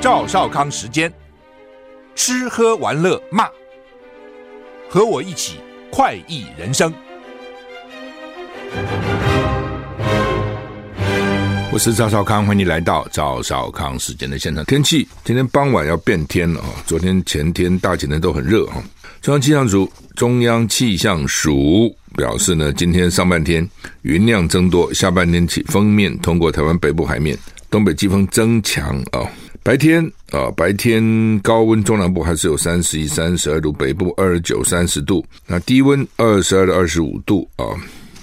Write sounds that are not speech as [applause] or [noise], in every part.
赵少康时间，吃喝玩乐骂，和我一起快意人生。我是赵少康，欢迎来到赵少康时间的现场。天气今天傍晚要变天了啊！昨天、前天、大前天都很热啊。中央气象组、中央气象署表示呢，今天上半天云量增多，下半天起锋面通过台湾北部海面，东北季风增强啊。白天啊，白天高温，中南部还是有三十一、三十二度，北部二十九、三十度。那低温二十二到二十五度啊，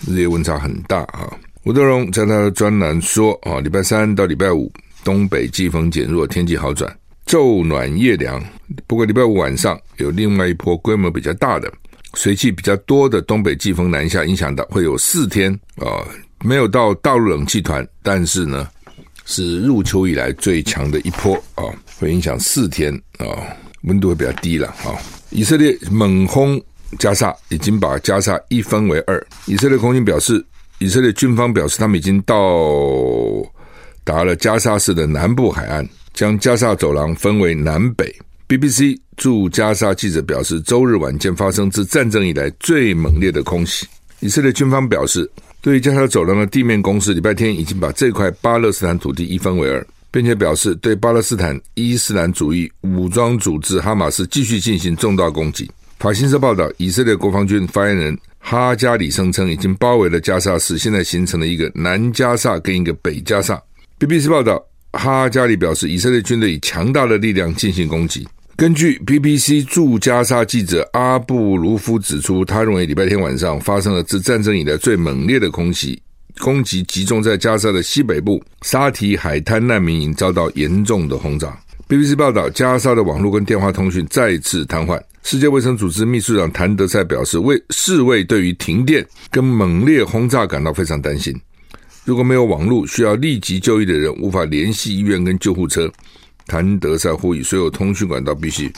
日夜温差很大啊。吴德荣在他的专栏说啊，礼拜三到礼拜五，东北季风减弱，天气好转，昼暖夜凉。不过礼拜五晚上有另外一波规模比较大的、水汽比较多的东北季风南下，影响到会有四天啊，没有到大陆冷气团，但是呢。是入秋以来最强的一波啊，会影响四天啊，温度会比较低了啊。以色列猛轰加沙，已经把加沙一分为二。以色列空军表示，以色列军方表示，他们已经到达了加沙市的南部海岸，将加沙走廊分为南北。BBC 驻加沙记者表示，周日晚间发生自战争以来最猛烈的空袭。以色列军方表示。对于加沙走廊的地面攻势，礼拜天已经把这块巴勒斯坦土地一分为二，并且表示对巴勒斯坦伊斯兰主义武装组织哈马斯继续进行重大攻击。法新社报道，以色列国防军发言人哈加里声称，已经包围了加沙市，现在形成了一个南加沙跟一个北加沙。BBC 报道，哈加里表示，以色列军队以强大的力量进行攻击。根据 BBC 驻加沙记者阿布卢夫指出，他认为礼拜天晚上发生了自战争以来最猛烈的空袭，攻击集中在加沙的西北部沙提海滩难民营，遭到严重的轰炸。BBC 报道，加沙的网络跟电话通讯再次瘫痪。世界卫生组织秘书长谭德塞表示，为世卫对于停电跟猛烈轰炸感到非常担心。如果没有网络，需要立即就医的人无法联系医院跟救护车。谭德塞呼吁所有通讯管道必须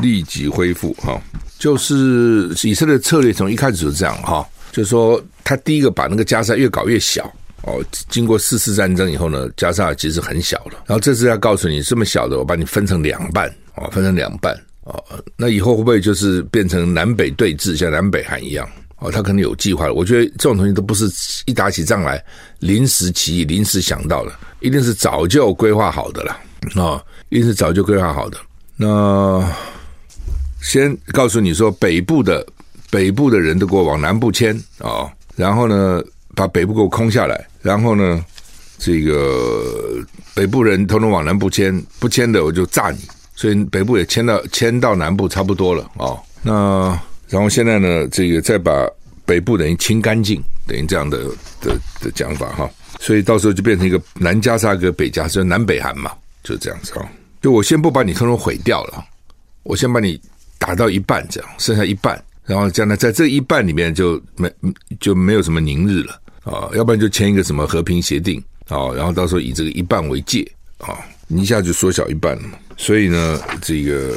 立即恢复。哈，就是以色列策略从一开始就这样哈，就是说他第一个把那个加沙越搞越小哦。经过四次战争以后呢，加沙其实很小了。然后这次要告诉你，这么小的，我把你分成两半哦，分成两半哦。那以后会不会就是变成南北对峙，像南北韩一样哦？他可能有计划了。我觉得这种东西都不是一打起仗来临时起意、临时想到的，一定是早就规划好的了。啊、哦，一定是早就规划好的。那先告诉你说，北部的北部的人都给我往南部迁啊、然后呢，把北部给我空下来，然后呢，这个北部人统统往南部迁，不迁的我就炸你。所以北部也迁到迁到南部差不多了啊、哦。那然后现在呢，这个再把北部等于清干净，等于这样的的的讲法哈。所以到时候就变成一个南加沙跟北加沙，南北韩嘛。就这样子啊，就我先不把你通通毁掉了，我先把你打到一半，这样剩下一半，然后将来在这一半里面就没就没有什么宁日了啊，要不然就签一个什么和平协定啊，然后到时候以这个一半为界啊，你一下就缩小一半了。所以呢，这个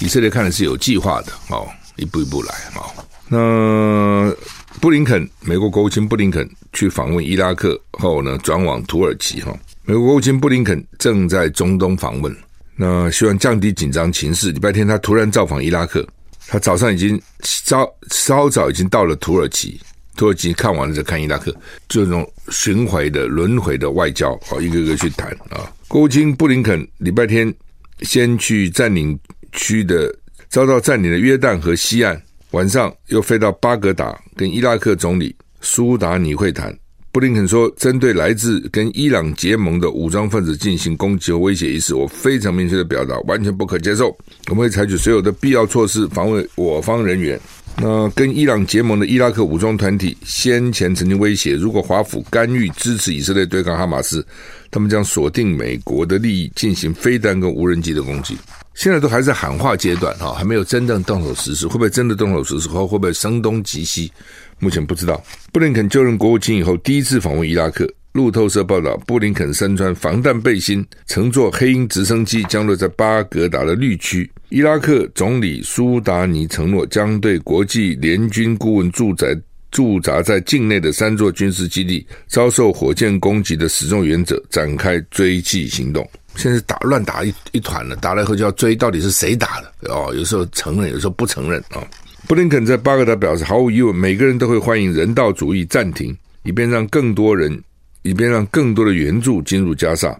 以色列看的是有计划的啊，一步一步来啊。那布林肯，美国国务卿布林肯去访问伊拉克后呢，转往土耳其哈。美国国务卿布林肯正在中东访问，那希望降低紧张情势。礼拜天他突然造访伊拉克，他早上已经稍稍早已经到了土耳其，土耳其看完了再看伊拉克，这种巡回的轮回的外交好，一个个去谈啊。国务卿布林肯礼拜天先去占领区的遭到占领的约旦河西岸，晚上又飞到巴格达跟伊拉克总理苏达尼会谈。布林肯说：“针对来自跟伊朗结盟的武装分子进行攻击和威胁一事，我非常明确的表达，完全不可接受。我们会采取所有的必要措施防卫我方人员。那跟伊朗结盟的伊拉克武装团体先前曾经威胁，如果华府干预支持以色列对抗哈马斯，他们将锁定美国的利益，进行飞弹跟无人机的攻击。现在都还在喊话阶段哈，还没有真正动手实施。会不会真的动手实施后，会不会声东击西？目前不知道。布林肯就任国务卿以后，第一次访问伊拉克。路透社报道，布林肯身穿防弹背心，乘坐黑鹰直升机降落在巴格达的绿区。伊拉克总理苏达尼承诺将对国际联军顾问驻在驻扎在境内的三座军事基地遭受火箭攻击的始作俑者展开追击行动。现在打乱打一一团了，打了以后就要追，到底是谁打的？哦，有时候承认，有时候不承认啊、哦。布林肯在巴格达表示，毫无疑问，每个人都会欢迎人道主义暂停，以便让更多人。以便让更多的援助进入加沙，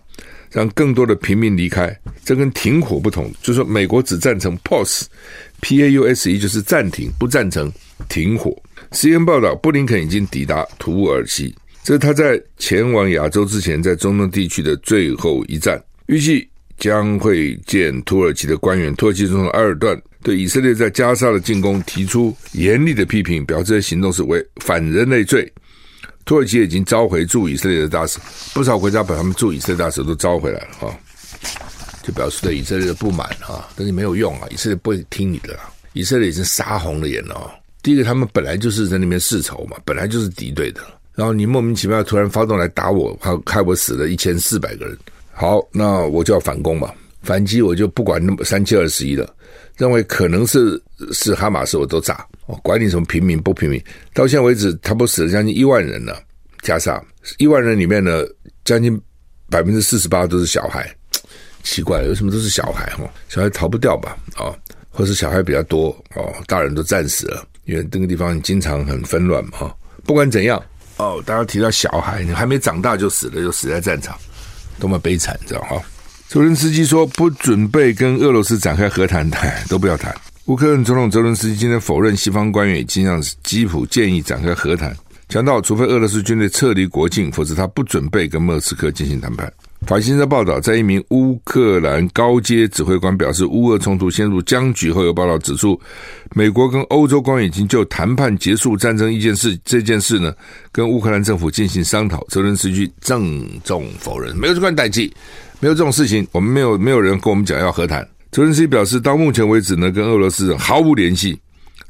让更多的平民离开。这跟停火不同，就是说美国只赞成 pause，p a u s e 就是暂停，不赞成停火。CNN 报道，布林肯已经抵达土耳其，这是他在前往亚洲之前在中东地区的最后一站，预计将会见土耳其的官员。土耳其总统埃尔段对以色列在加沙的进攻提出严厉的批评，表示这些行动是违反人类罪。土耳其已经召回驻以色列的大使，不少国家把他们驻以色列大使都召回来了哈，就表示对以色列的不满哈，但是没有用啊，以色列不会听你的啦，以色列已经杀红了眼了哦。第一个，他们本来就是在那边世仇嘛，本来就是敌对的，然后你莫名其妙突然发动来打我，还害我死了一千四百个人，好，那我就要反攻嘛，反击我就不管那么三七二十一了。认为可能是是哈马斯，我都炸，哦管你什么平民不平民。到现在为止，他不死了将近一万人了，加上一万人里面呢，将近百分之四十八都是小孩，奇怪了，为什么都是小孩哈？小孩逃不掉吧？啊，或是小孩比较多哦，大人都战死了，因为这个地方经常很纷乱嘛。哈，不管怎样哦，大家提到小孩，你还没长大就死了，就死在战场，多么悲惨，知道哈？泽伦斯基说不准备跟俄罗斯展开和谈，谈 [laughs] 都不要谈。乌克兰总统泽伦斯基今天否认西方官员已经向基辅建议展开和谈，强调除非俄罗斯军队撤离国境，否则他不准备跟莫斯科进行谈判。法新社报道，在一名乌克兰高阶指挥官表示乌俄冲突陷入僵局后，有报道指出，美国跟欧洲官员已经就谈判结束战争一件事这件事呢，跟乌克兰政府进行商讨。泽伦斯基郑重否认，没有这块代志。没有这种事情，我们没有没有人跟我们讲要和谈。泽连斯基表示，到目前为止呢，跟俄罗斯毫无联系，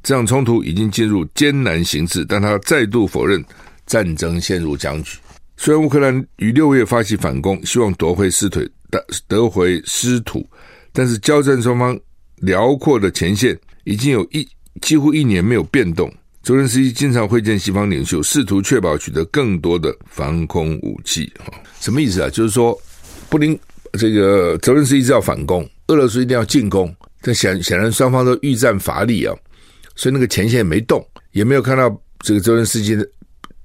这场冲突已经进入艰难形势。但他再度否认战争陷入僵局。虽然乌克兰于六月发起反攻，希望夺回失腿得得回失土，但是交战双方辽阔的前线已经有一几乎一年没有变动。泽连斯基经常会见西方领袖，试图确保取得更多的防空武器。哈，什么意思啊？就是说。布林这个泽伦斯基一直要反攻，俄罗斯一定要进攻，但显显然双方都欲战乏力啊，所以那个前线也没动，也没有看到这个泽伦斯基的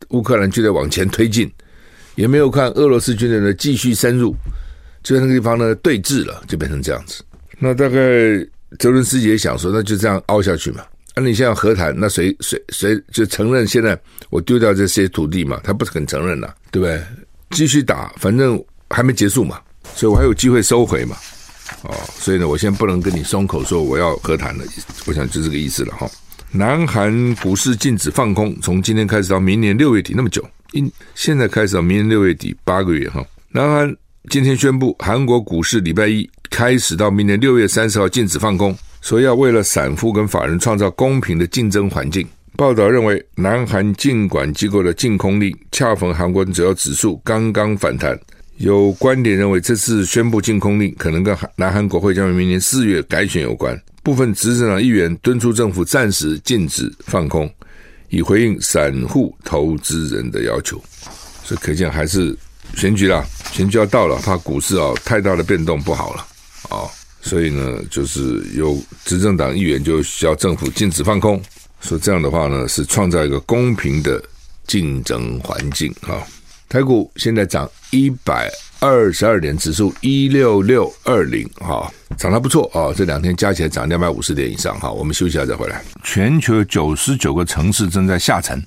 乌克兰军队往前推进，也没有看俄罗斯军队呢继续深入，就在那个地方呢对峙了，就变成这样子。那大概泽伦斯基也想说，那就这样凹下去嘛。那、你现在和谈，那谁谁谁就承认现在我丢掉这些土地嘛？他不是很承认呐、对不对？继续打，反正。还没结束嘛，所以我还有机会收回嘛，哦，所以呢，我现在不能跟你松口说我要和谈了，我想就这个意思了哈。南韩股市禁止放空，从今天开始到明年六月底那么久，因现在开始到明年六月底八个月哈。南韩今天宣布，韩国股市礼拜一开始到明年六月三十号禁止放空，所以要为了散户跟法人创造公平的竞争环境。报道认为，南韩禁管机构的禁空令恰逢韩国主要指数刚刚反弹。有观点认为，这次宣布禁空令可能跟南韩国会将于明年四月改选有关。部分执政党议员敦促政府暂时禁止放空，以回应散户投资人的要求。所以可见还是选举啦，选举要到了，怕股市啊太大的变动不好了啊。所以呢，就是有执政党议员就需要政府禁止放空，说这样的话呢，是创造一个公平的竞争环境啊。台股现在涨一百二十二点，指数一六六二零，哈，涨得不错啊！这两天加起来涨两百五十点以上，哈。我们休息一下再回来。全球九十九个城市正在下沉，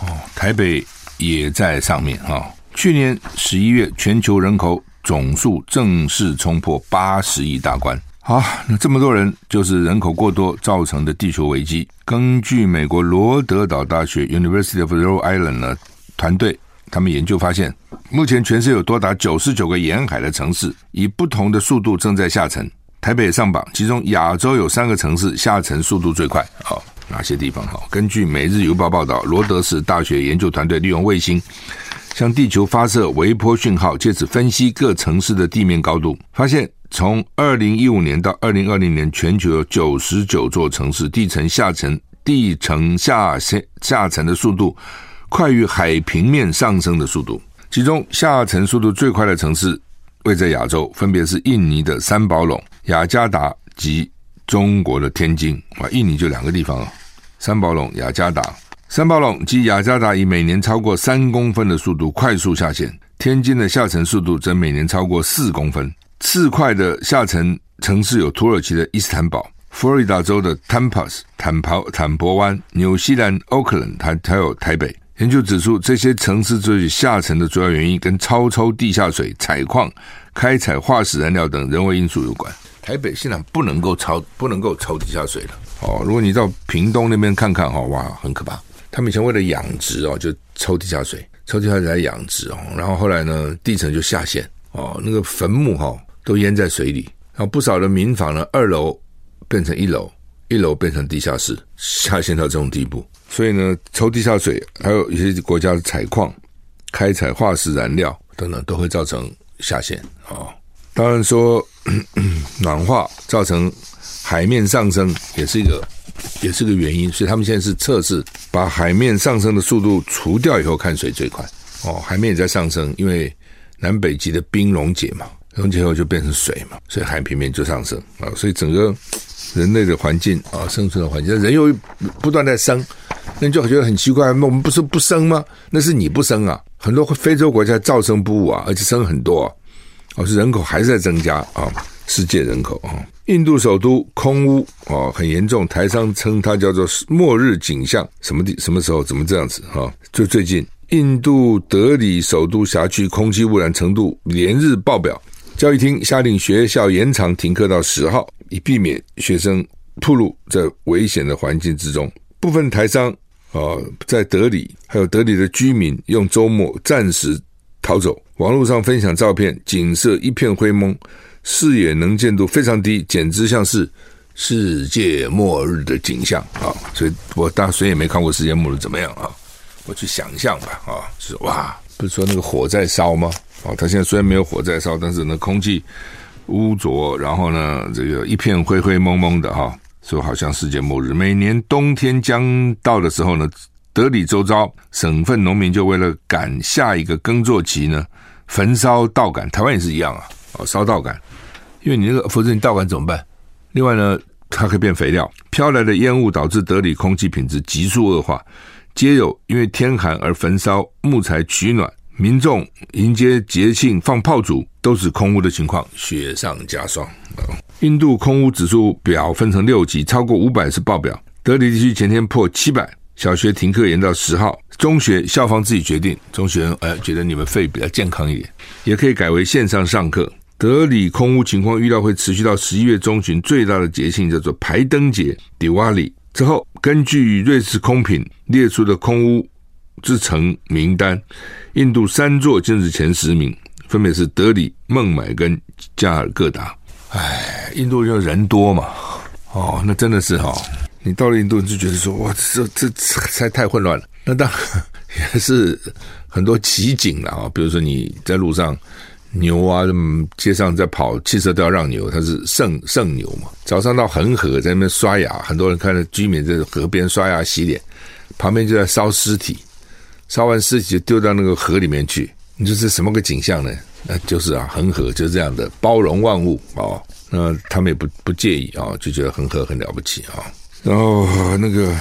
哦，台北也在上面，哈。去年十一月，全球人口总数正式冲破八十亿大关。好，那这么多人就是人口过多造成的地球危机。根据美国罗德岛大学 University of Rhode Island 呢团队，他们研究发现，目前全市有多达九十九个沿海的城市，以不同的速度正在下沉。台北上榜，其中亚洲有三个城市下沉速度最快。好，哪些地方？好，根据《每日邮报》报道，罗德市大学研究团队利用卫星向地球发射微波讯号，借此分析各城市的地面高度，发现。从二零一五年到二零二零年，全球有九十九座城市地层下沉，地层下下下沉的速度快于海平面上升的速度。其中下沉速度最快的城市位在亚洲，分别是印尼的三宝垄、雅加达及中国的天津。啊，印尼就两个地方啊，三宝垄、雅加达。三宝垄及雅加达以每年超过三公分的速度快速下陷，天津的下沉速度则每年超过四公分。次快的下沉城市有土耳其的伊斯坦堡、佛罗里达州的坦帕斯、坦帕坦博湾、纽西兰奥克兰，还还有台北。研究指出，这些城市之所以下沉的主要原因跟超抽地下水、采矿、开采化石燃料等人为因素有关。台北现在不能够超，不能够抽地下水了。哦，如果你到屏东那边看看，哈，哇，很可怕。他们以前为了养殖哦，就抽地下水，抽地下水来养殖哦，然后后来呢，地层就下陷哦，那个坟墓哈。都淹在水里，然后不少的民房呢，二楼变成一楼，一楼变成地下室，下陷到这种地步。所以呢，抽地下水，还有一些国家的采矿、开采化石燃料等等，都会造成下陷啊、哦。当然说咳咳，[clears throat] 暖化造成海面上升，也是一个，也是个原因。所以他们现在是测试把海面上升的速度除掉以后，看谁最快。哦，海面也在上升，因为南北极的冰溶解嘛。溶解后就变成水嘛，所以海平面就上升啊，所以整个人类的环境啊，生存的环境，人又不断在生，那你就觉得很奇怪，那我们不是不生吗？那是你不生啊，很多非洲国家照生不误啊，而且生很多啊，哦，是人口还是在增加啊，世界人口啊，印度首都空污啊很严重，台商称它叫做末日景象，什么地什么时候怎么这样子哈？就最近印度德里首都辖区空气污染程度连日爆表。教育厅下令学校延长停课到十号，以避免学生暴露在危险的环境之中。部分台商啊，在德里还有德里的居民用周末暂时逃走。网络上分享照片，景色一片灰蒙，视野能见度非常低，简直像是世界末日的景象啊！所以我大谁也没看过世界末日怎么样啊？我去想象吧啊！是哇，不是说那个火在烧吗？哦，它现在虽然没有火在烧，但是呢，空气污浊，然后呢，这个一片灰灰蒙蒙的哈，说好像世界末日。每年冬天将到的时候呢，德里周遭省份农民就为了赶下一个耕作期呢，焚烧稻杆。台湾也是一样啊，哦，烧稻杆，因为你那个，否则你稻杆怎么办？另外呢，它可以变肥料。飘来的烟雾导致德里空气品质急速恶化，皆有因为天寒而焚烧木材取暖。民众迎接节庆放炮竹，都是空屋的情况，雪上加霜。印度空屋指数表分成六级，超过五百是爆表。德里地区前天破七百，小学停课延到十号，中学校方自己决定。中学生哎，觉得你们肺比较健康一点，也可以改为线上上课。德里空屋情况预料会持续到十一月中旬，最大的节庆叫做排灯节 （Diwali） 之后，根据瑞士空品列出的空屋之城名单。印度三座今日前十名，分别是德里、孟买跟加尔各答。哎，印度就人多嘛，哦，那真的是哈、哦，你到了印度你就觉得说，哇，这这实在太混乱了。那当然也是很多奇景了啊、比如说你在路上，牛啊，街上在跑，汽车都要让牛，它是圣圣牛嘛。早上到恒河在那边刷牙，很多人看到居民在河边刷牙洗脸，旁边就在烧尸体。烧完尸体就丢到那个河里面去，你说这是什么个景象呢？那就是啊，恒河就是这样的包容万物啊。那他们也不不介意啊，就觉得恒河很了不起啊。然后那个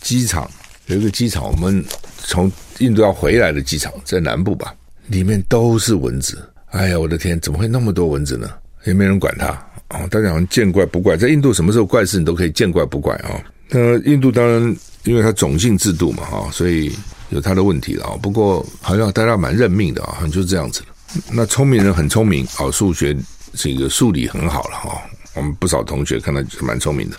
机场有一个机场，我们从印度要回来的机场在南部吧，里面都是蚊子。哎呀，我的天，怎么会那么多蚊子呢？也没人管它啊，大家好像见怪不怪。在印度什么时候怪事你都可以见怪不怪啊。那印度当然因为它种姓制度嘛，哈，所以。有他的问题了啊，不过好像大家蛮认命的啊，好像就是这样子的。那聪明人很聪明啊，数学这个数理很好了哈，我们不少同学看到是蛮聪明的，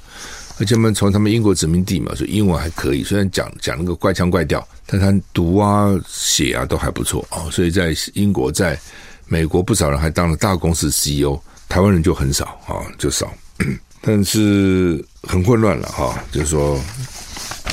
而且我们从他们英国殖民地嘛，所以英文还可以，虽然讲讲那个怪腔怪调，但他读啊写啊都还不错啊。所以在英国，在美国，不少人还当了大公司 CEO，台湾人就很少啊，就少。[coughs] 但是很混乱了哈，就是说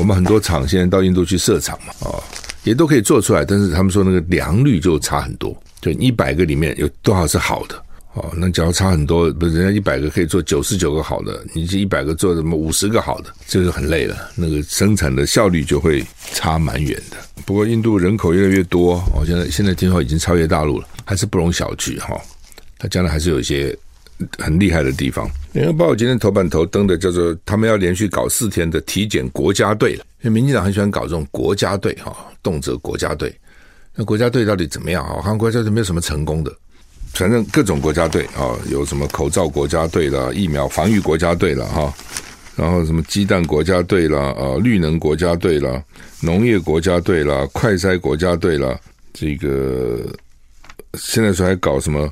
我们很多厂现在到印度去设厂嘛啊，也都可以做出来，但是他们说那个良率就差很多，就一百个里面有多少是好的。哦，那假如差很多，不是人家一百个可以做九十九个好的，你这一百个做什么五十个好的，这个很累了，那个生产的效率就会差蛮远的。不过印度人口越来越多，哦，现在现在听说已经超越大陆了，还是不容小觑哈。它将来还是有一些很厉害的地方。联合报今天头版头登的叫做他们要连续搞四天的体检国家队了，因为民进党很喜欢搞这种国家队哈，动辄国家队。那国家队到底怎么样啊？好像国家队没有什么成功的。反正各种国家队啊，有什么口罩国家队啦、疫苗防御国家队了哈，然后什么鸡蛋国家队啦、啊绿能国家队啦、农业国家队啦、快筛国家队啦，这个现在说还搞什么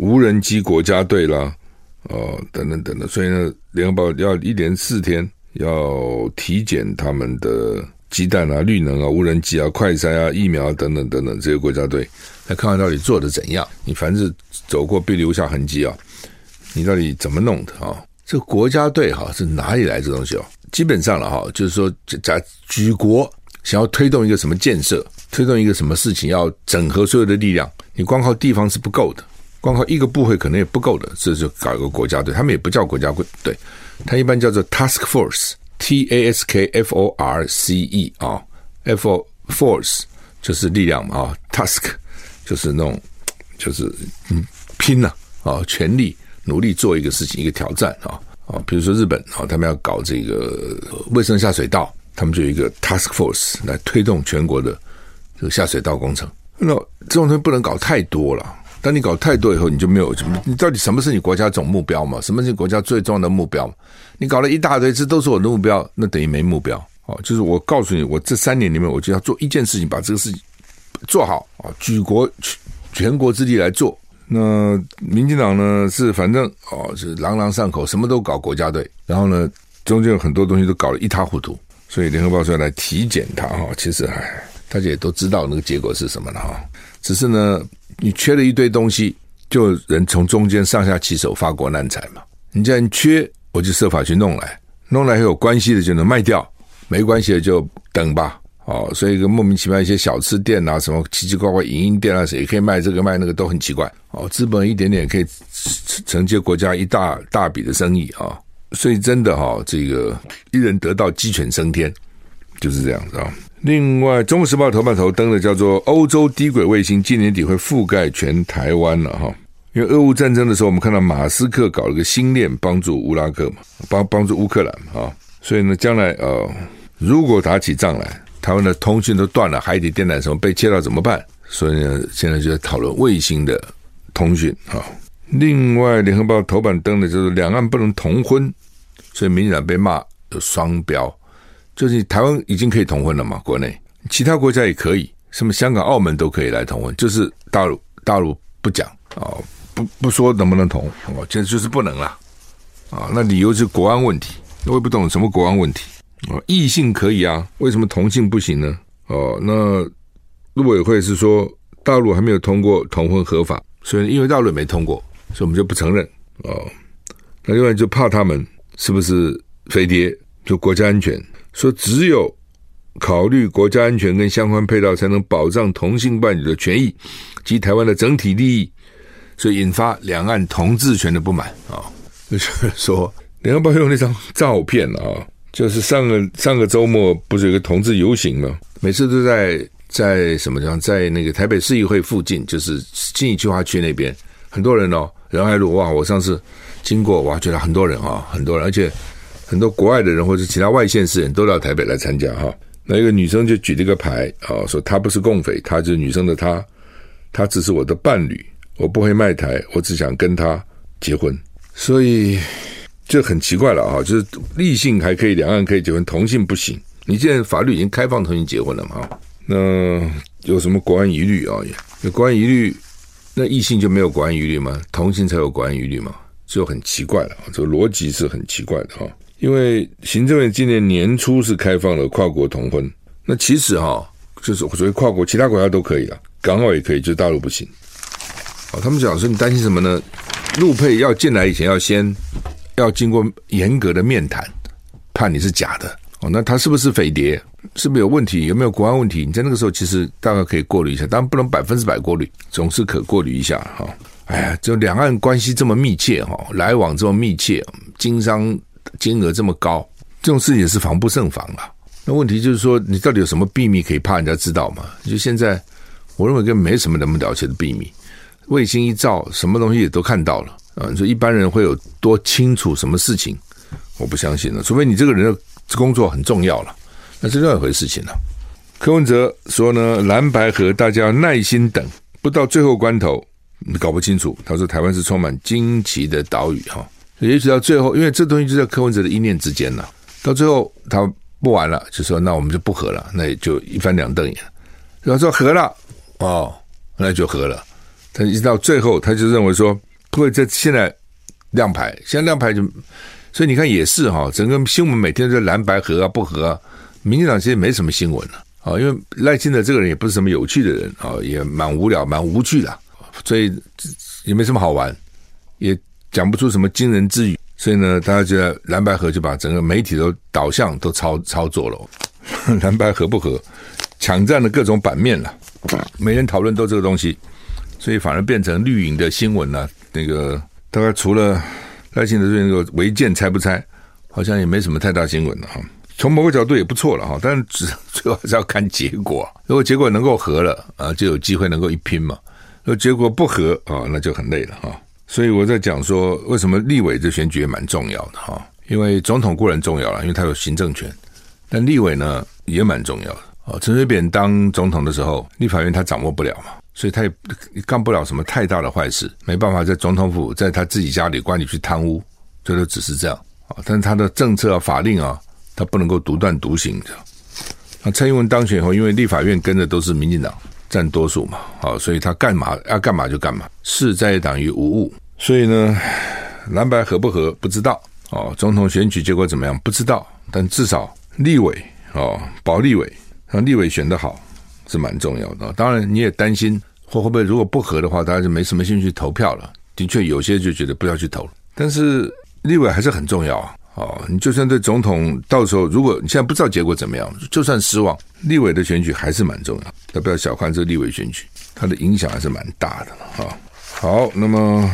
无人机国家队啦，哦等等等等，所以呢，联合报要一连四天要体检他们的鸡蛋啊、绿能啊、无人机啊、快筛啊、疫苗啊等等等等这些国家队。来看看到底做的怎样？你凡是走过必留下痕迹啊！你到底怎么弄的啊？这个国家队哈是哪里来这东西哦？基本上了哈，就是说在举国想要推动一个什么建设，推动一个什么事情，要整合所有的力量，你光靠地方是不够的，光靠一个部会可能也不够的，这就搞一个国家队。他们也不叫国家队，对他一般叫做 task force，T A S K F O R C E 啊，F force 就是力量嘛啊，task。就是那种，就是嗯，拼了啊，全力努力做一个事情，一个挑战啊啊，比如说日本啊，他们要搞这个卫生下水道，他们就有一个 task force 来推动全国的这个下水道工程。那这种东西不能搞太多了，当你搞太多以后，你就没有什么，你到底什么是你国家总目标嘛？什么是国家最重要的目标？你搞了一大堆，这都是我的目标，那等于没目标哦。就是我告诉你，我这三年里面，我就要做一件事情，把这个事情。做好啊！举国全国之力来做。那民进党呢是反正哦是朗朗上口，什么都搞国家队。然后呢，中间有很多东西都搞得一塌糊涂。所以联合报说要来体检他哈，其实唉，大家也都知道那个结果是什么了哈。只是呢，你缺了一堆东西，就人从中间上下其手，发国难财嘛。你既然缺，我就设法去弄来，弄来有关系的就能卖掉，没关系的就等吧。哦，所以个莫名其妙一些小吃店啊，什么奇奇怪怪影音店啊，谁可以卖这个卖那个都很奇怪。哦，资本一点点可以承接国家一大大笔的生意啊，所以真的哈，这个一人得道鸡犬升天，就是这样子啊。另外，《中国时报》头版头登的叫做“欧洲低轨卫星今年底会覆盖全台湾”了哈。因为俄乌战争的时候，我们看到马斯克搞了个星链帮助乌拉克嘛，帮帮助乌克兰嘛啊，所以呢，将来呃，如果打起仗来。台湾的通讯都断了，海底电缆什么被切到怎么办？所以呢，现在就在讨论卫星的通讯啊。另外，联合报头版登的就是两岸不能同婚，所以民进党被骂有双标。就是台湾已经可以同婚了嘛，国内其他国家也可以，什么香港、澳门都可以来同婚，就是大陆大陆不讲啊，不不说能不能同，哦，现在就是不能了啊。那理由是国安问题，我也不懂什么国安问题。哦，异性可以啊，为什么同性不行呢？哦，那陆委会是说大陆还没有通过同婚合法，所以因为大陆没通过，所以我们就不承认。哦，那另外就怕他们是不是飞碟，就国家安全，说只有考虑国家安全跟相关配套，才能保障同性伴侣的权益及台湾的整体利益，所以引发两岸同志权的不满啊。就是 [laughs] 说，联合报用那张照片啊。就是上个上个周末不是有个同志游行吗？每次都在在什么地方，在那个台北市议会附近，就是新义计划区那边，很多人哦，仁爱路哇！我上次经过哇，觉得很多人啊，很多人，而且很多国外的人或者其他外县市人都到台北来参加哈。那一个女生就举了一个牌啊，说她不是共匪，她就是女生的她，她只是我的伴侣，我不会卖台，我只想跟她结婚，所以。就很奇怪了啊！就是异性还可以，两岸可以结婚，同性不行。你现在法律已经开放同性结婚了嘛？那有什么国安疑虑啊？有国安疑虑，那异性就没有国安疑虑吗？同性才有国安疑虑吗？就很奇怪了，这个逻辑是很奇怪的哈。因为行政院今年年初是开放了跨国同婚，那其实哈，就是所谓跨国，其他国家都可以了，港澳也可以，就大陆不行。哦，他们讲说你担心什么呢？陆配要进来以前要先要经过严格的面谈，怕你是假的哦。那他是不是匪谍？是不是有问题？有没有国安问题？你在那个时候其实大概可以过滤一下，当然不能百分之百过滤，总是可过滤一下哈。哎呀，就两岸关系这么密切哈，来往这么密切，经商金额这么高，这种事情是防不胜防啊。那问题就是说，你到底有什么秘密可以怕人家知道吗？就现在，我认为根本没什么那么了解的秘密，卫星一照，什么东西也都看到了啊。你说一般人会有多清楚什么事情？我不相信了，除非你这个人的工作很重要了。那是另外一回事情了。柯文哲说呢，蓝白河大家要耐心等，不到最后关头，你搞不清楚。他说台湾是充满惊奇的岛屿哈，也许到最后，因为这东西就在柯文哲的一念之间了。到最后他不玩了，就说那我们就不合了，那也就一翻两瞪眼。然后说合了哦，那就合了。他一直到最后，他就认为说不会在现在亮牌，现在亮牌就，所以你看也是哈，整个新闻每天都在蓝白合啊不合啊。民进党其实没什么新闻了啊，因为赖清德这个人也不是什么有趣的人啊，也蛮无聊、蛮无趣的，所以也没什么好玩，也讲不出什么惊人之语。所以呢，大家觉得蓝白合就把整个媒体的导向都操操作了，[laughs] 蓝白合不合，抢占了各种版面了，每人讨论都这个东西，所以反而变成绿营的新闻了。那个大概除了赖清德对那个违建拆不拆，好像也没什么太大新闻了哈。从某个角度也不错了哈，但只最后还是要看结果。如果结果能够合了啊，就有机会能够一拼嘛。如果结果不合啊，那就很累了哈。所以我在讲说，为什么立委这选举也蛮重要的哈？因为总统固然重要了，因为他有行政权，但立委呢也蛮重要的啊。陈水扁当总统的时候，立法院他掌握不了嘛，所以他也干不了什么太大的坏事，没办法在总统府在他自己家里管理去贪污，最多只是这样啊。但是他的政策啊、法令啊。他不能够独断独行的。那蔡英文当选以后，因为立法院跟的都是民进党占多数嘛，好，所以他干嘛要干嘛就干嘛，事在党于无物。所以呢，蓝白合不合不知道哦，总统选举结果怎么样不知道，但至少立委哦，保立委让立委选得好是蛮重要的。当然你也担心会会不会如果不合的话，大家就没什么兴趣投票了。的确有些就觉得不要去投了，但是立委还是很重要啊。哦，你就算对总统到时候，如果你现在不知道结果怎么样，就算失望，立委的选举还是蛮重要，要不要小看这立委选举，它的影响还是蛮大的哈、好，那么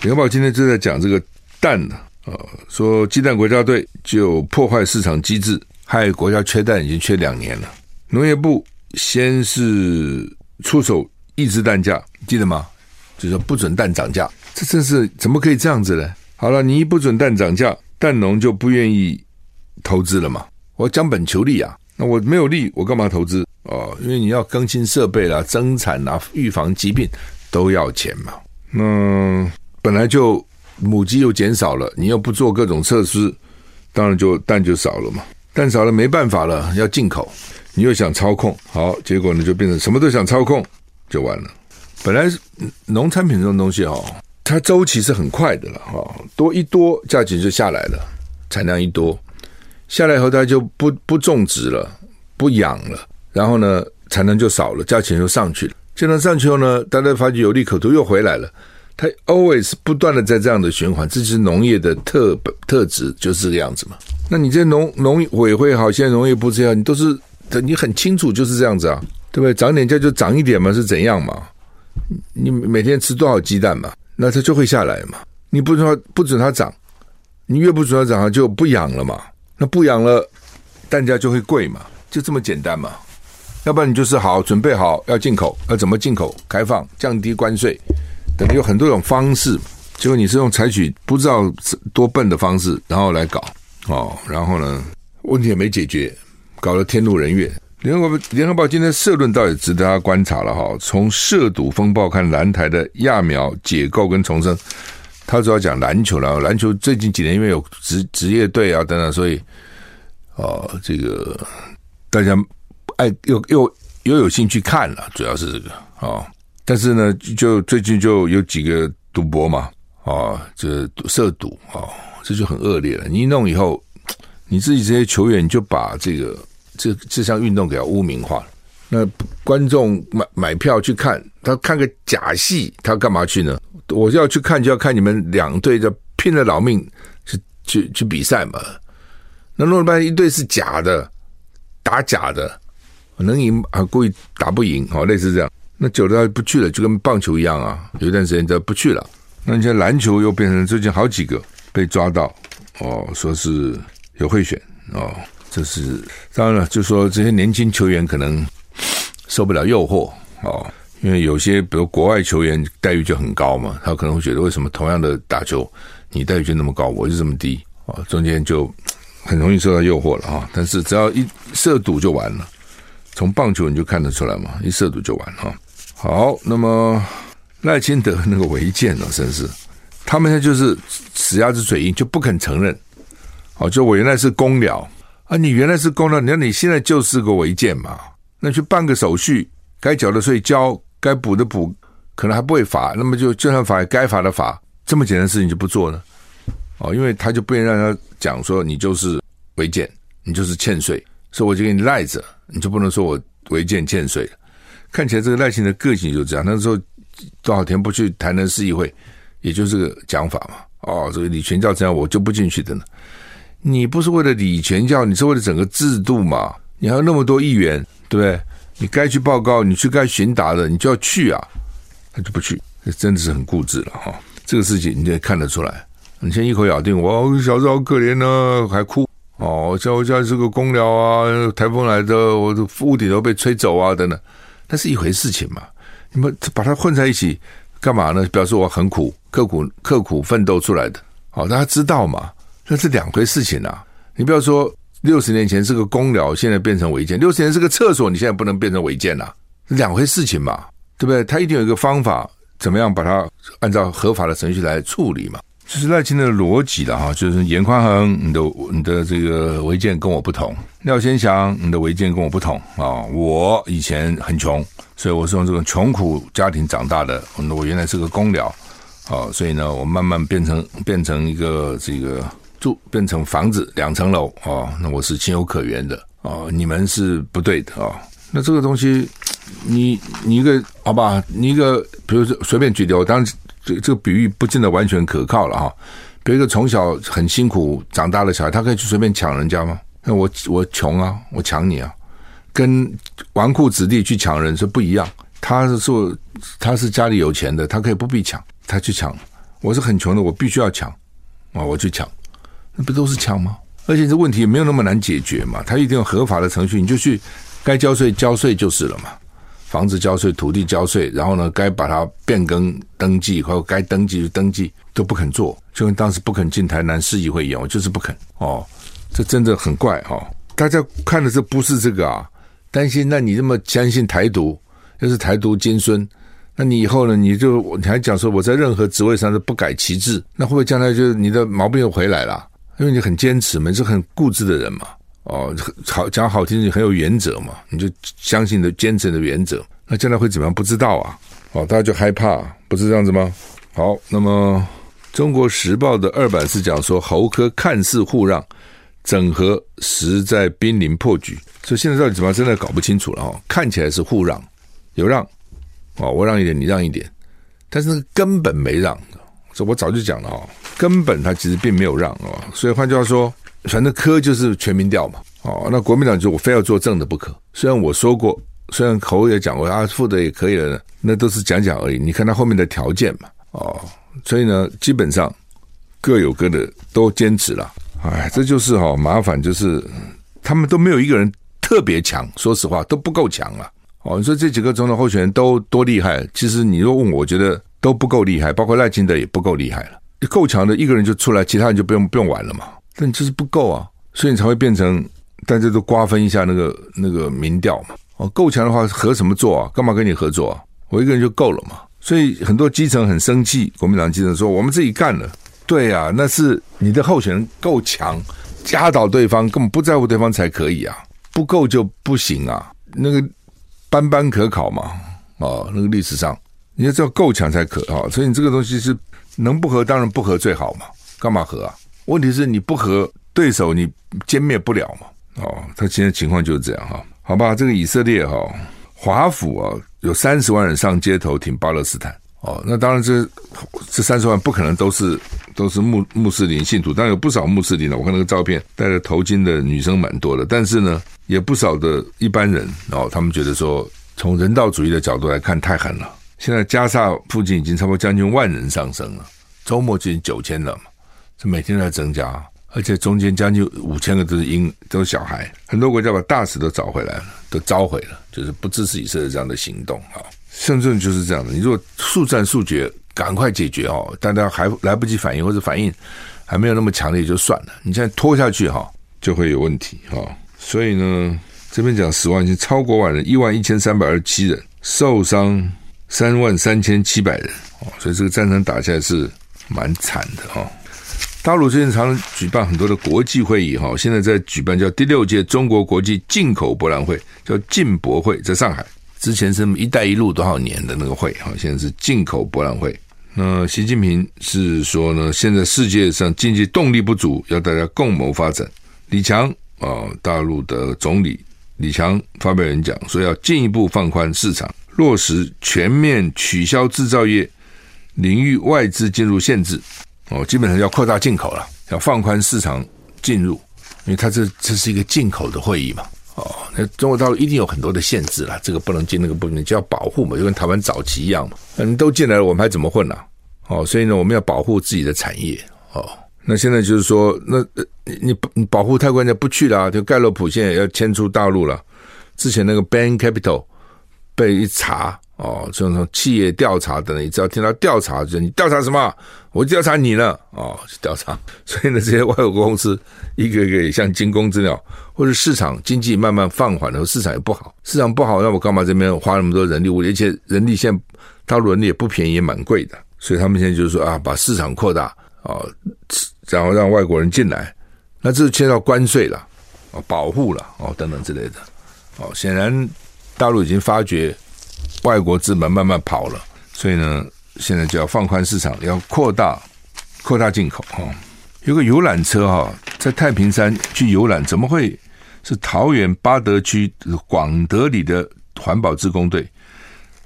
《联合报》今天就在讲这个蛋呢，呃，说鸡蛋国家队就破坏市场机制，害国家缺蛋已经缺两年了。农业部先是出手抑制蛋价，记得吗？就是不准蛋涨价，这真是怎么可以这样子呢？好了，你一不准蛋涨价。蛋农就不愿意投资了嘛？我将本求利啊，那我没有利，我干嘛投资？哦，因为你要更新设备啦、增产啦、预防疾病都要钱嘛。那本来就母鸡又减少了，你又不做各种测试，当然就蛋就少了嘛。蛋少了没办法了，要进口，你又想操控，好，结果呢就变成什么都想操控，就完了。本来农产品这种东西哦。它周期是很快的了哈，多一多价钱就下来了，产量一多下来以后，它就不不种植了，不养了，然后呢产能就少了，价钱就上去了。价钱上去后呢，大家发觉有利可图又回来了，它 always 不断的在这样的循环，这就是农业的特特质，就是这个样子嘛。那你这农农委会好，现在农业部这样，你都是你很清楚就是这样子啊，对不对？涨点价就涨一点嘛，是怎样嘛？你每天吃多少鸡蛋嘛？那它就会下来嘛？你不准不准它涨，你越不准它涨，它就不养了嘛？那不养了，蛋价就会贵嘛？就这么简单嘛？要不然你就是好准备好要进口，要怎么进口？开放降低关税，等于有很多种方式。结果你是用采取不知道多笨的方式，然后来搞哦，然后呢，问题也没解决，搞得天怒人怨。联合联合报今天社论倒也值得大家观察了哈。从涉赌风暴看蓝台的揠苗解构跟重生，他主要讲篮球了。篮球最近几年因为有职职业队啊等等，所以哦，这个大家爱又又又有兴趣看了，主要是这个哦。但是呢，就最近就有几个赌博嘛，哦，这涉赌哦，这就很恶劣了。你一弄以后，[tsk] 你自己这些球员就把这个这这项运动给它污名化了。那观众买买票去看，他看个假戏，他干嘛去呢？我要去看就要看你们两队的拼了老命去去去比赛嘛。那弄了半天一队是假的，打假的，能赢啊故意打不赢，好类似这样。那久了他不去了，就跟棒球一样啊，有一段时间就不去了。那你像篮球又变成最近好几个被抓到哦，说是有贿选哦，这是当然了，就说这些年轻球员可能受不了诱惑哦，因为有些比如国外球员待遇就很高嘛，他可能会觉得为什么同样的打球你待遇就那么高，我就这么低哦，中间就很容易受到诱惑了啊。但是只要一涉赌就完了，从棒球你就看得出来嘛，一涉赌就完哈。好，那么。赖清德那个违建哦，真是，他们现在就是死鸭子嘴硬，就不肯承认。哦，就我原来是公鸟啊，你原来是公寮，你看你现在就是个违建嘛，那去办个手续，该缴的税交，该补的补，可能还不会罚，那么就就算罚，该罚的罚，这么简单的事情就不做呢？哦，因为他就不愿意让他讲说你就是违建，你就是欠税，所以我就给你赖着，你就不能说我违建欠税。看起来这个赖清的个性就这样，那时候。多少天不去台南市议会，也就是个讲法嘛。哦，这个李全教这样，我就不进去的呢。你不是为了李全教，你是为了整个制度嘛？你还有那么多议员，对不对？你该去报告，你去该询答的，你就要去啊。他就不去，真的是很固执了哈。这个事情你也看得出来。你先一口咬定，我小时候好可怜呢、还哭哦。像我家是个公寮啊，台风来的，我的屋顶都被吹走啊，等等，那是一回事情嘛。你们把它混在一起干嘛呢？表示我很苦、刻苦、刻苦奋斗出来的，好，大家知道嘛？那是两回事情啊！你不要说六十年前是个公寮，现在变成违建；六十年是个厕所，你现在不能变成违建呐，两回事情嘛，对不对？他一定有一个方法，怎么样把它按照合法的程序来处理嘛？就是赖清德的逻辑了哈，就是严宽恒，你的你的这个违建跟我不同；廖先祥，你的违建跟我不同啊！我以前很穷。所以我是从这种穷苦家庭长大的，我原来是个公寮，啊，所以呢，我慢慢变成变成一个这个住变成房子两层楼啊，那我是情有可原的啊，你们是不对的啊。那这个东西，你你一个好吧，你一个比如说随便举例，我当然这这个比喻不见得完全可靠了哈。比如一个从小很辛苦长大的小孩，他可以去随便抢人家吗？那我我穷啊，我抢你啊。跟纨绔子弟去抢人是不一样，他是说他是家里有钱的，他可以不必抢，他去抢。我是很穷的，我必须要抢啊，我去抢，那不都是抢吗？而且这问题也没有那么难解决嘛，他一定有合法的程序，你就去该交税交税就是了嘛。房子交税，土地交税，然后呢，该把它变更登记或者该登记就登记，都不肯做，就跟当时不肯进台南市议会一样，我就是不肯哦，这真的很怪哦。大家看的这不是这个啊。担心？那你这么相信台独，又是台独金孙，那你以后呢？你就你还讲说我在任何职位上都不改旗帜，那会不会将来就你的毛病又回来了？因为你很坚持嘛，你是很固执的人嘛。哦，好讲好听，你很有原则嘛，你就相信你的坚持的原则。那将来会怎么样？不知道啊。哦，大家就害怕，不是这样子吗？好，那么《中国时报》的二版是讲说侯科看似互让。整合实在濒临破局，所以现在到底怎么样，真的搞不清楚了哦。看起来是互让，有让，哦，我让一点，你让一点，但是根本没让，这我早就讲了哦，根本他其实并没有让哦。所以换句话说，反正科就是全民调嘛，哦，那国民党就我非要做正的不可。虽然我说过，虽然口也讲过啊，副的也可以了，那都是讲讲而已。你看他后面的条件嘛，哦，所以呢，基本上各有各的，都坚持了。哎，这就是哈、哦、麻烦，就是他们都没有一个人特别强，说实话都不够强啊。哦，你说这几个总统候选人都多厉害？其实你若问，我觉得都不够厉害，包括赖清德也不够厉害了。够强的一个人就出来，其他人就不用不用玩了嘛。但就是不够啊，所以你才会变成大家都瓜分一下那个那个民调嘛。哦，够强的话合什么作啊？干嘛跟你合作啊？我一个人就够了嘛。所以很多基层很生气，国民党基层说我们自己干了。对呀、啊，那是你的候选人够强，压倒对方，根本不在乎对方才可以啊，不够就不行啊。那个班班可考嘛，哦，那个历史上你要知道够强才可啊。所以你这个东西是能不和当然不和最好嘛，干嘛和啊？问题是你不和对手，你歼灭不了嘛。哦，他现在情况就是这样哈。好吧，这个以色列哈华府啊，有三十万人上街头挺巴勒斯坦。哦，那当然这这三十万不可能都是都是穆穆斯林信徒，当然有不少穆斯林的。我看那个照片，戴着头巾的女生蛮多的，但是呢，也不少的一般人哦，他们觉得说，从人道主义的角度来看太狠了。现在加沙附近已经差不多将近万人上升了，周末接近九千了嘛，这每天都在增加。而且中间将近五千个都是婴，都是小孩。很多国家把大使都找回来了，都召回了，就是不支持以色列这样的行动啊。甚至就是这样的，你如果速战速决，赶快解决哦，大家还来不及反应或者反应还没有那么强烈就算了。你现在拖下去哈，就会有问题哈。所以呢，这边讲死亡已经超过万人，一万一千三百二十七人，受伤三万三千七百人哦。所以这个战争打下来是蛮惨的哈。大陆最近常常举办很多的国际会议哈，现在在举办叫第六届中国国际进口博览会，叫进博会，在上海。之前是“一带一路”多少年的那个会哈，现在是进口博览会。那习近平是说呢，现在世界上经济动力不足，要大家共谋发展。李强啊，大陆的总理李强发表演讲说，要进一步放宽市场，落实全面取消制造业领域外资进入限制。哦，基本上要扩大进口了，要放宽市场进入，因为它这这是一个进口的会议嘛。哦，那中国大陆一定有很多的限制了，这个不能进，那个不能，就要保护嘛，就跟台湾早期一样嘛。你都进来了，我们还怎么混呢？哦，所以呢，我们要保护自己的产业。哦，那现在就是说，那你你保护太关键不去了啊，就盖洛普现在要迁出大陆了。之前那个 Bain Capital 被一查。哦，这种企业调查等，你只要听到调查，就你调查什么？我调查你了。哦，去调查。[laughs] 所以呢，这些外国公司一个一个也像惊弓之鸟，或者市场经济慢慢放缓了，市场也不好，市场不好，那我干嘛这边花那么多人力物力？而且人力现在大陆人力也不便宜，也蛮贵的。所以他们现在就是说啊，把市场扩大啊，然后让外国人进来，那这是牵到关税了，哦，保护了，哦，等等之类的。哦，显然大陆已经发觉。外国资本慢慢跑了，所以呢，现在就要放宽市场，要扩大扩大进口哈。有个游览车哈，在太平山去游览，怎么会是桃园八德区广德里的环保志工队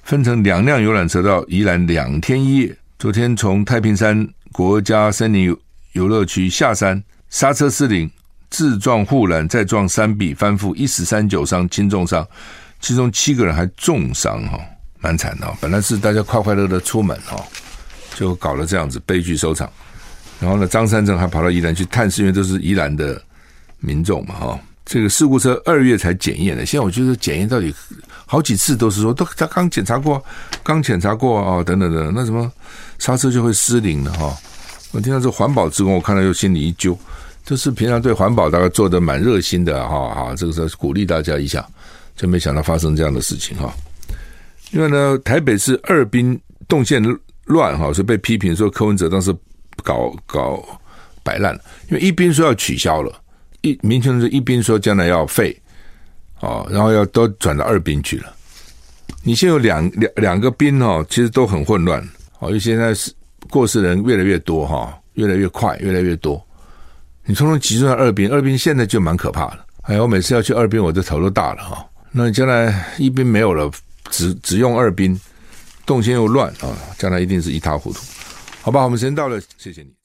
分成两辆游览车到宜兰两天一夜？昨天从太平山国家森林游乐区下山，刹车失灵，自撞护栏，再撞山壁，翻覆，一死三九伤，轻重伤。其中七个人还重伤哈，蛮惨的。本来是大家快快乐乐出门哈，就搞了这样子悲剧收场。然后呢，张三正还跑到宜兰去探视，因为都是宜兰的民众嘛哈。这个事故车二月才检验的，现在我觉得检验到底好几次都是说都他刚检查过，刚检查过啊等等等。那什么刹车就会失灵了哈。我听到这环保职工，我看到又心里一揪，就是平常对环保大概做的蛮热心的哈哈，这个时候鼓励大家一下。就没想到发生这样的事情哈。因为呢，台北市二兵动线乱哈，所以被批评说柯文哲当时搞搞摆烂。因为一兵说要取消了，一民权是一兵说将来要废，哦，然后要都转到二兵去了。你现在有两两两个兵哈，其实都很混乱。哦，因为现在是过世人越来越多哈，越来越快，越来越多。你通通集中在二兵，二兵现在就蛮可怕的。哎，我每次要去二兵，我的头都大了哈。那将来一兵没有了，只只用二兵，动线又乱啊，将来一定是一塌糊涂，好吧？我们时间到了，谢谢你。